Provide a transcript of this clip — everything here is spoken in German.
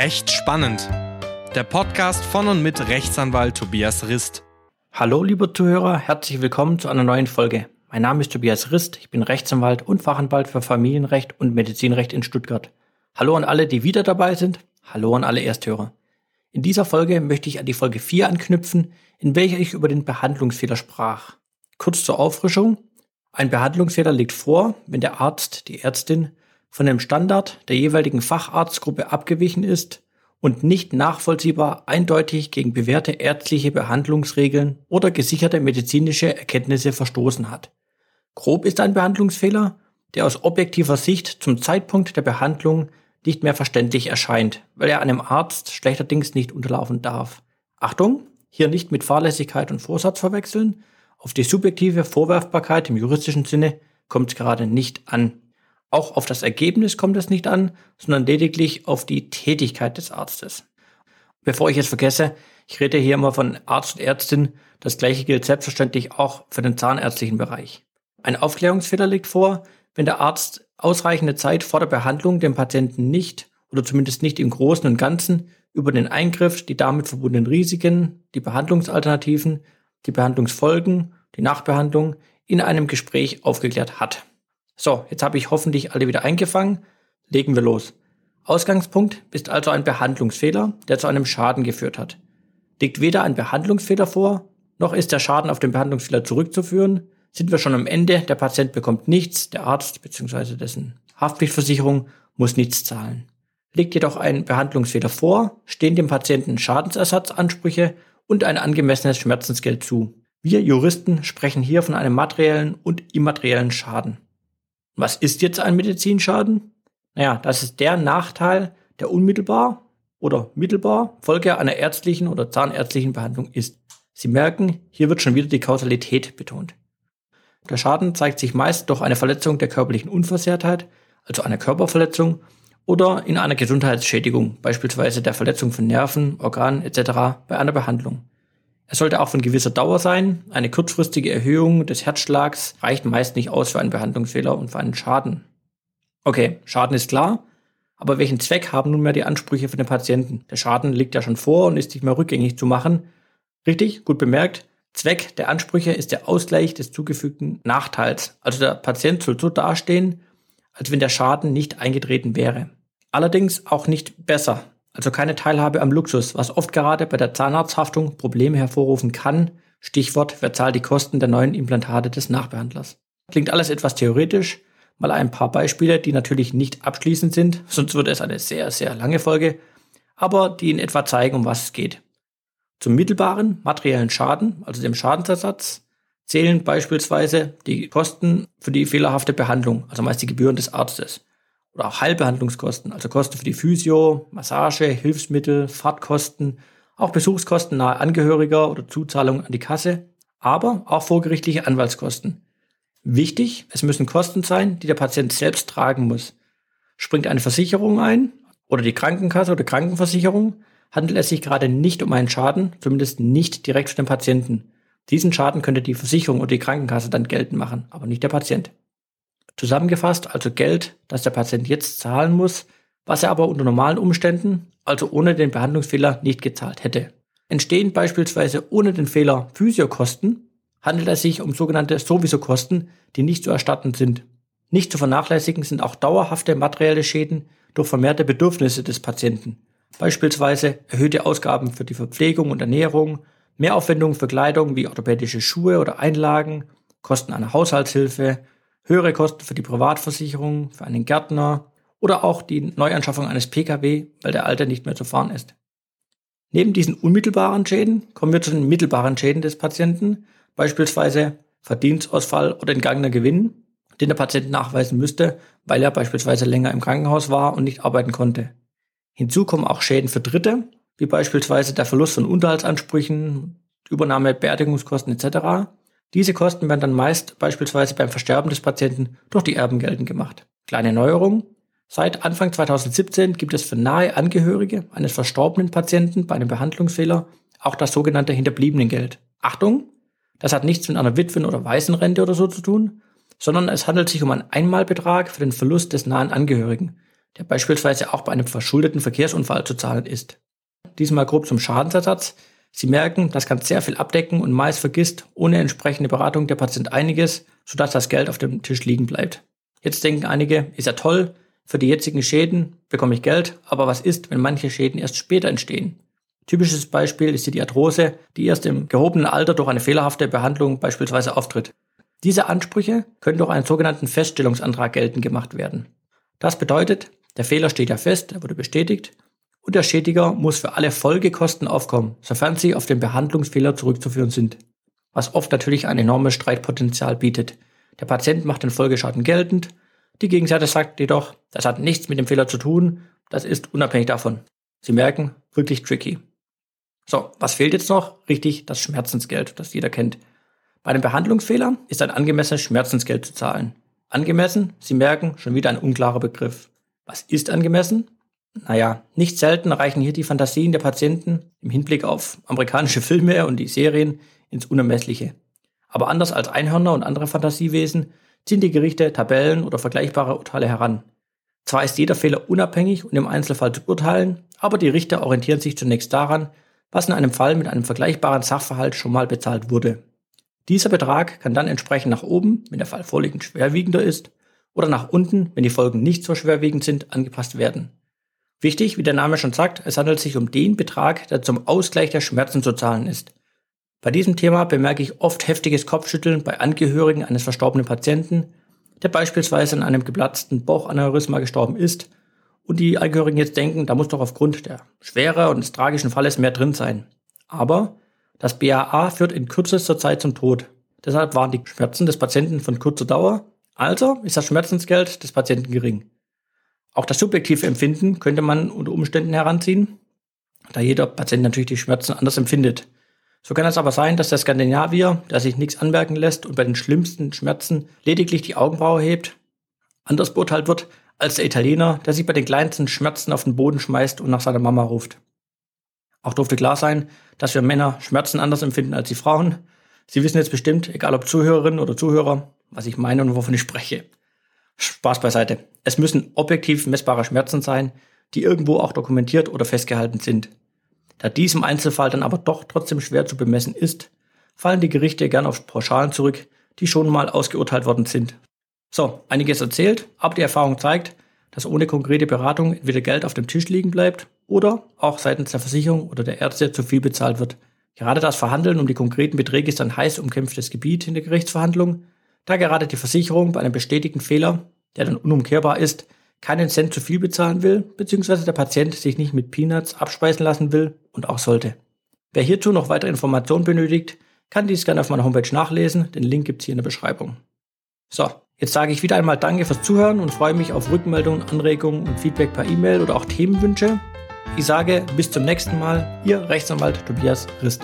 Recht spannend. Der Podcast von und mit Rechtsanwalt Tobias Rist. Hallo, liebe Zuhörer, herzlich willkommen zu einer neuen Folge. Mein Name ist Tobias Rist, ich bin Rechtsanwalt und Fachanwalt für Familienrecht und Medizinrecht in Stuttgart. Hallo an alle, die wieder dabei sind. Hallo an alle Ersthörer. In dieser Folge möchte ich an die Folge 4 anknüpfen, in welcher ich über den Behandlungsfehler sprach. Kurz zur Auffrischung. Ein Behandlungsfehler liegt vor, wenn der Arzt, die Ärztin von dem Standard der jeweiligen Facharztgruppe abgewichen ist und nicht nachvollziehbar eindeutig gegen bewährte ärztliche Behandlungsregeln oder gesicherte medizinische Erkenntnisse verstoßen hat. Grob ist ein Behandlungsfehler, der aus objektiver Sicht zum Zeitpunkt der Behandlung nicht mehr verständlich erscheint, weil er einem Arzt schlechterdings nicht unterlaufen darf. Achtung, hier nicht mit Fahrlässigkeit und Vorsatz verwechseln, auf die subjektive Vorwerfbarkeit im juristischen Sinne kommt es gerade nicht an. Auch auf das Ergebnis kommt es nicht an, sondern lediglich auf die Tätigkeit des Arztes. Bevor ich es vergesse, ich rede hier immer von Arzt und Ärztin, das gleiche gilt selbstverständlich auch für den zahnärztlichen Bereich. Ein Aufklärungsfehler liegt vor, wenn der Arzt ausreichende Zeit vor der Behandlung dem Patienten nicht oder zumindest nicht im Großen und Ganzen über den Eingriff, die damit verbundenen Risiken, die Behandlungsalternativen, die Behandlungsfolgen, die Nachbehandlung in einem Gespräch aufgeklärt hat. So, jetzt habe ich hoffentlich alle wieder eingefangen. Legen wir los. Ausgangspunkt ist also ein Behandlungsfehler, der zu einem Schaden geführt hat. Liegt weder ein Behandlungsfehler vor, noch ist der Schaden auf den Behandlungsfehler zurückzuführen, sind wir schon am Ende, der Patient bekommt nichts, der Arzt bzw. dessen Haftpflichtversicherung muss nichts zahlen. Liegt jedoch ein Behandlungsfehler vor, stehen dem Patienten Schadensersatzansprüche und ein angemessenes Schmerzensgeld zu. Wir Juristen sprechen hier von einem materiellen und immateriellen Schaden. Was ist jetzt ein Medizinschaden? Naja, das ist der Nachteil, der unmittelbar oder mittelbar Folge einer ärztlichen oder zahnärztlichen Behandlung ist. Sie merken, hier wird schon wieder die Kausalität betont. Der Schaden zeigt sich meist durch eine Verletzung der körperlichen Unversehrtheit, also eine Körperverletzung, oder in einer Gesundheitsschädigung, beispielsweise der Verletzung von Nerven, Organen etc. bei einer Behandlung. Er sollte auch von gewisser Dauer sein. Eine kurzfristige Erhöhung des Herzschlags reicht meist nicht aus für einen Behandlungsfehler und für einen Schaden. Okay, Schaden ist klar, aber welchen Zweck haben nunmehr die Ansprüche für den Patienten? Der Schaden liegt ja schon vor und ist nicht mehr rückgängig zu machen. Richtig, gut bemerkt. Zweck der Ansprüche ist der Ausgleich des zugefügten Nachteils. Also der Patient soll so dastehen, als wenn der Schaden nicht eingetreten wäre. Allerdings auch nicht besser also keine Teilhabe am Luxus, was oft gerade bei der Zahnarzthaftung Probleme hervorrufen kann. Stichwort, wer zahlt die Kosten der neuen Implantate des Nachbehandlers. Klingt alles etwas theoretisch, mal ein paar Beispiele, die natürlich nicht abschließend sind, sonst würde es eine sehr, sehr lange Folge, aber die in etwa zeigen, um was es geht. Zum mittelbaren materiellen Schaden, also dem Schadensersatz, zählen beispielsweise die Kosten für die fehlerhafte Behandlung, also meist die Gebühren des Arztes oder auch Heilbehandlungskosten, also Kosten für die Physio, Massage, Hilfsmittel, Fahrtkosten, auch Besuchskosten nahe Angehöriger oder Zuzahlung an die Kasse, aber auch vorgerichtliche Anwaltskosten. Wichtig, es müssen Kosten sein, die der Patient selbst tragen muss. Springt eine Versicherung ein oder die Krankenkasse oder Krankenversicherung, handelt es sich gerade nicht um einen Schaden, zumindest nicht direkt für den Patienten. Diesen Schaden könnte die Versicherung oder die Krankenkasse dann geltend machen, aber nicht der Patient. Zusammengefasst also Geld, das der Patient jetzt zahlen muss, was er aber unter normalen Umständen, also ohne den Behandlungsfehler, nicht gezahlt hätte. Entstehen beispielsweise ohne den Fehler Physiokosten, handelt es sich um sogenannte Sowieso-Kosten, die nicht zu erstatten sind. Nicht zu vernachlässigen sind auch dauerhafte materielle Schäden durch vermehrte Bedürfnisse des Patienten. Beispielsweise erhöhte Ausgaben für die Verpflegung und Ernährung, Mehraufwendungen für Kleidung wie orthopädische Schuhe oder Einlagen, Kosten einer Haushaltshilfe, höhere Kosten für die Privatversicherung, für einen Gärtner oder auch die Neuanschaffung eines Pkw, weil der alte nicht mehr zu fahren ist. Neben diesen unmittelbaren Schäden kommen wir zu den mittelbaren Schäden des Patienten, beispielsweise Verdienstausfall oder entgangener Gewinn, den der Patient nachweisen müsste, weil er beispielsweise länger im Krankenhaus war und nicht arbeiten konnte. Hinzu kommen auch Schäden für Dritte, wie beispielsweise der Verlust von Unterhaltsansprüchen, Übernahme Beerdigungskosten etc. Diese Kosten werden dann meist beispielsweise beim Versterben des Patienten durch die Erben geltend gemacht. Kleine Neuerung. Seit Anfang 2017 gibt es für nahe Angehörige eines verstorbenen Patienten bei einem Behandlungsfehler auch das sogenannte Hinterbliebenengeld. Achtung! Das hat nichts mit einer Witwen- oder Waisenrente oder so zu tun, sondern es handelt sich um einen Einmalbetrag für den Verlust des nahen Angehörigen, der beispielsweise auch bei einem verschuldeten Verkehrsunfall zu zahlen ist. Diesmal grob zum Schadensersatz. Sie merken, das kann sehr viel abdecken und meist vergisst ohne entsprechende Beratung der Patient einiges, sodass das Geld auf dem Tisch liegen bleibt. Jetzt denken einige, ist ja toll, für die jetzigen Schäden bekomme ich Geld, aber was ist, wenn manche Schäden erst später entstehen? Typisches Beispiel ist die Arthrose, die erst im gehobenen Alter durch eine fehlerhafte Behandlung beispielsweise auftritt. Diese Ansprüche können durch einen sogenannten Feststellungsantrag geltend gemacht werden. Das bedeutet, der Fehler steht ja fest, er wurde bestätigt und der Schädiger muss für alle Folgekosten aufkommen, sofern sie auf den Behandlungsfehler zurückzuführen sind. Was oft natürlich ein enormes Streitpotenzial bietet. Der Patient macht den Folgeschaden geltend, die Gegenseite sagt jedoch, das hat nichts mit dem Fehler zu tun, das ist unabhängig davon. Sie merken, wirklich tricky. So, was fehlt jetzt noch? Richtig, das Schmerzensgeld, das jeder kennt. Bei einem Behandlungsfehler ist ein angemessenes Schmerzensgeld zu zahlen. Angemessen, Sie merken, schon wieder ein unklarer Begriff. Was ist angemessen? Naja, nicht selten reichen hier die Fantasien der Patienten im Hinblick auf amerikanische Filme und die Serien ins Unermessliche. Aber anders als Einhörner und andere Fantasiewesen ziehen die Gerichte Tabellen oder vergleichbare Urteile heran. Zwar ist jeder Fehler unabhängig und im Einzelfall zu urteilen, aber die Richter orientieren sich zunächst daran, was in einem Fall mit einem vergleichbaren Sachverhalt schon mal bezahlt wurde. Dieser Betrag kann dann entsprechend nach oben, wenn der Fall vorliegend schwerwiegender ist, oder nach unten, wenn die Folgen nicht so schwerwiegend sind, angepasst werden. Wichtig, wie der Name schon sagt, es handelt sich um den Betrag, der zum Ausgleich der Schmerzen zu zahlen ist. Bei diesem Thema bemerke ich oft heftiges Kopfschütteln bei Angehörigen eines verstorbenen Patienten, der beispielsweise an einem geplatzten Bauchaneurysma gestorben ist und die Angehörigen jetzt denken, da muss doch aufgrund der Schwere und des tragischen Falles mehr drin sein. Aber das BAA führt in kürzester Zeit zum Tod. Deshalb waren die Schmerzen des Patienten von kurzer Dauer, also ist das Schmerzensgeld des Patienten gering. Auch das subjektive Empfinden könnte man unter Umständen heranziehen, da jeder Patient natürlich die Schmerzen anders empfindet. So kann es aber sein, dass der Skandinavier, der sich nichts anmerken lässt und bei den schlimmsten Schmerzen lediglich die Augenbraue hebt, anders beurteilt wird als der Italiener, der sich bei den kleinsten Schmerzen auf den Boden schmeißt und nach seiner Mama ruft. Auch durfte klar sein, dass wir Männer Schmerzen anders empfinden als die Frauen. Sie wissen jetzt bestimmt, egal ob Zuhörerinnen oder Zuhörer, was ich meine und wovon ich spreche. Spaß beiseite. Es müssen objektiv messbare Schmerzen sein, die irgendwo auch dokumentiert oder festgehalten sind. Da dies im Einzelfall dann aber doch trotzdem schwer zu bemessen ist, fallen die Gerichte gern auf Pauschalen zurück, die schon mal ausgeurteilt worden sind. So, einiges erzählt, aber die Erfahrung zeigt, dass ohne konkrete Beratung entweder Geld auf dem Tisch liegen bleibt oder auch seitens der Versicherung oder der Ärzte zu viel bezahlt wird. Gerade das Verhandeln um die konkreten Beträge ist ein heiß umkämpftes Gebiet in der Gerichtsverhandlung, da gerade die Versicherung bei einem bestätigten Fehler, der dann unumkehrbar ist, keinen Cent zu viel bezahlen will, beziehungsweise der Patient sich nicht mit Peanuts abspeisen lassen will und auch sollte. Wer hierzu noch weitere Informationen benötigt, kann dies gerne auf meiner Homepage nachlesen, den Link gibt's hier in der Beschreibung. So, jetzt sage ich wieder einmal Danke fürs Zuhören und freue mich auf Rückmeldungen, Anregungen und Feedback per E-Mail oder auch Themenwünsche. Ich sage bis zum nächsten Mal, Ihr Rechtsanwalt Tobias Rist.